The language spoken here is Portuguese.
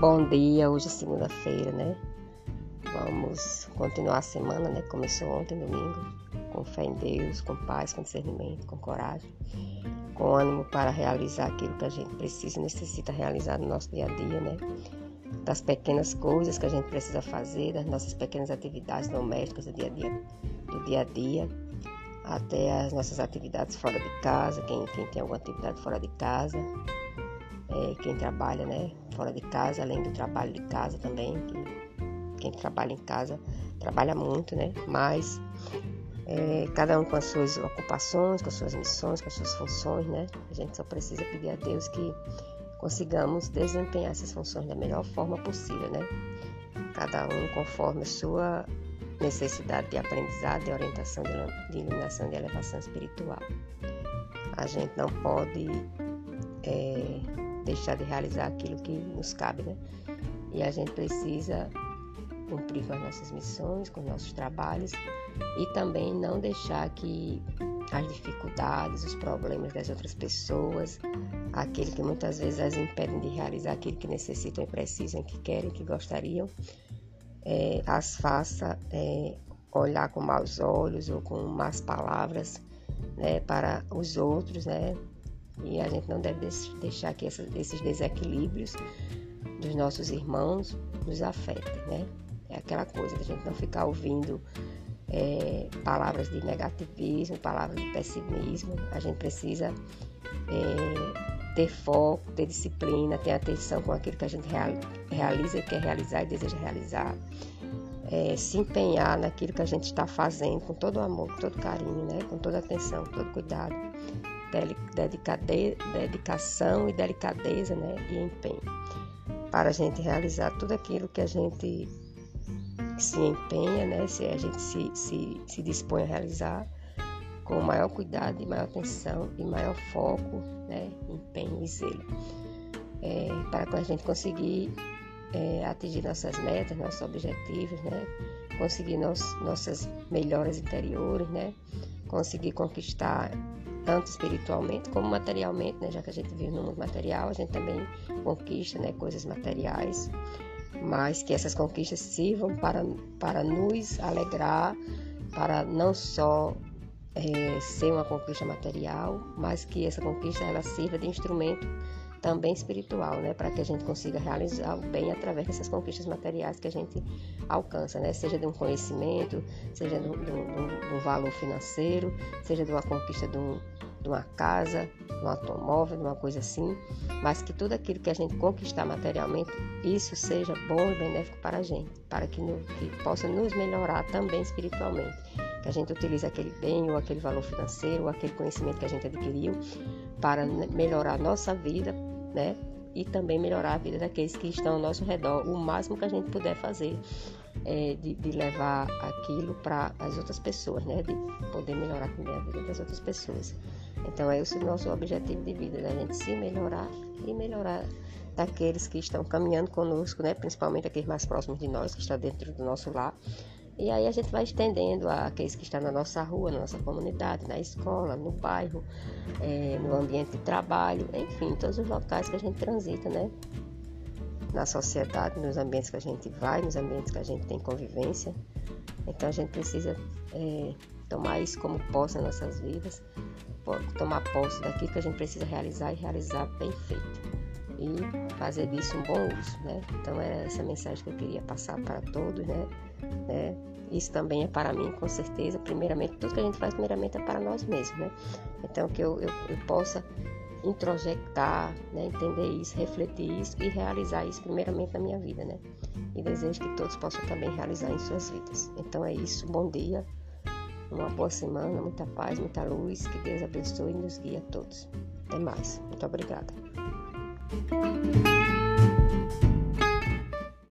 Bom dia, hoje é segunda-feira, né? Vamos continuar a semana, né? Começou ontem, domingo, com fé em Deus, com paz, com discernimento, com coragem, com ânimo para realizar aquilo que a gente precisa e necessita realizar no nosso dia a dia, né? Das pequenas coisas que a gente precisa fazer, das nossas pequenas atividades domésticas do dia a dia, do dia a dia, até as nossas atividades fora de casa, quem, quem tem alguma atividade fora de casa, é, quem trabalha né, fora de casa, além do trabalho de casa também, que, quem trabalha em casa trabalha muito, né? Mas é, cada um com as suas ocupações, com as suas missões, com as suas funções, né? A gente só precisa pedir a Deus que consigamos desempenhar essas funções da melhor forma possível, né? Cada um conforme a sua necessidade de aprendizado, de orientação, de iluminação, de elevação espiritual. A gente não pode é, deixar de realizar aquilo que nos cabe, né? E a gente precisa cumprir com as nossas missões, com os nossos trabalhos e também não deixar que as dificuldades, os problemas das outras pessoas, aquele que muitas vezes as impedem de realizar aquilo que necessitam e precisam, que querem, que gostariam, é, as faça é, olhar com maus olhos ou com más palavras né, para os outros, né? E a gente não deve deixar que esses desequilíbrios dos nossos irmãos nos afetem, né? É aquela coisa da gente não ficar ouvindo é, palavras de negativismo, palavras de pessimismo. A gente precisa é, ter foco, ter disciplina, ter atenção com aquilo que a gente realiza, quer realizar e deseja realizar. É, se empenhar naquilo que a gente está fazendo com todo amor, com todo carinho, né? com toda atenção, com todo cuidado dedicação e delicadeza né, e empenho. Para a gente realizar tudo aquilo que a gente se empenha, né, se a gente se, se, se dispõe a realizar com maior cuidado e maior atenção e maior foco, né, empenho e zelo, é, para que a gente conseguir é, atingir nossas metas, nossos objetivos, né, conseguir nos, nossas melhoras interiores, né, conseguir conquistar tanto espiritualmente como materialmente, né? já que a gente vive no mundo material, a gente também conquista né, coisas materiais, mas que essas conquistas sirvam para, para nos alegrar, para não só é, ser uma conquista material, mas que essa conquista ela sirva de instrumento também espiritual, né, para que a gente consiga realizar o bem através dessas conquistas materiais que a gente alcança, né, seja de um conhecimento, seja de um, valor financeiro, seja de uma conquista de um, de uma casa, de um automóvel, de uma coisa assim, mas que tudo aquilo que a gente conquistar materialmente, isso seja bom e benéfico para a gente, para que, no, que possa nos melhorar também espiritualmente. Que a gente utilize aquele bem ou aquele valor financeiro ou aquele conhecimento que a gente adquiriu para melhorar nossa vida, né? E também melhorar a vida daqueles que estão ao nosso redor, o máximo que a gente puder fazer é, de, de, levar aquilo para as outras pessoas, né? De poder melhorar também a vida das outras pessoas. Então, é esse o nosso objetivo de vida, da gente se melhorar e melhorar daqueles que estão caminhando conosco, né? Principalmente aqueles mais próximos de nós, que estão dentro do nosso lar. E aí a gente vai estendendo aqueles que estão na nossa rua, na nossa comunidade, na escola, no bairro, é, no ambiente de trabalho, enfim, todos os locais que a gente transita, né? na sociedade, nos ambientes que a gente vai, nos ambientes que a gente tem convivência. Então a gente precisa é, tomar isso como posse nas nossas vidas, tomar posse daquilo que a gente precisa realizar e realizar bem feito. E fazer disso um bom uso, né? Então é essa mensagem que eu queria passar para todos, né? né? Isso também é para mim, com certeza. Primeiramente, tudo que a gente faz, primeiramente, é para nós mesmos, né? Então que eu, eu, eu possa introjectar, né, entender isso, refletir isso e realizar isso primeiramente na minha vida, né? E desejo que todos possam também realizar em suas vidas. Então é isso, bom dia, uma boa semana, muita paz, muita luz, que Deus abençoe e nos guie a todos. Até mais, muito obrigada. Música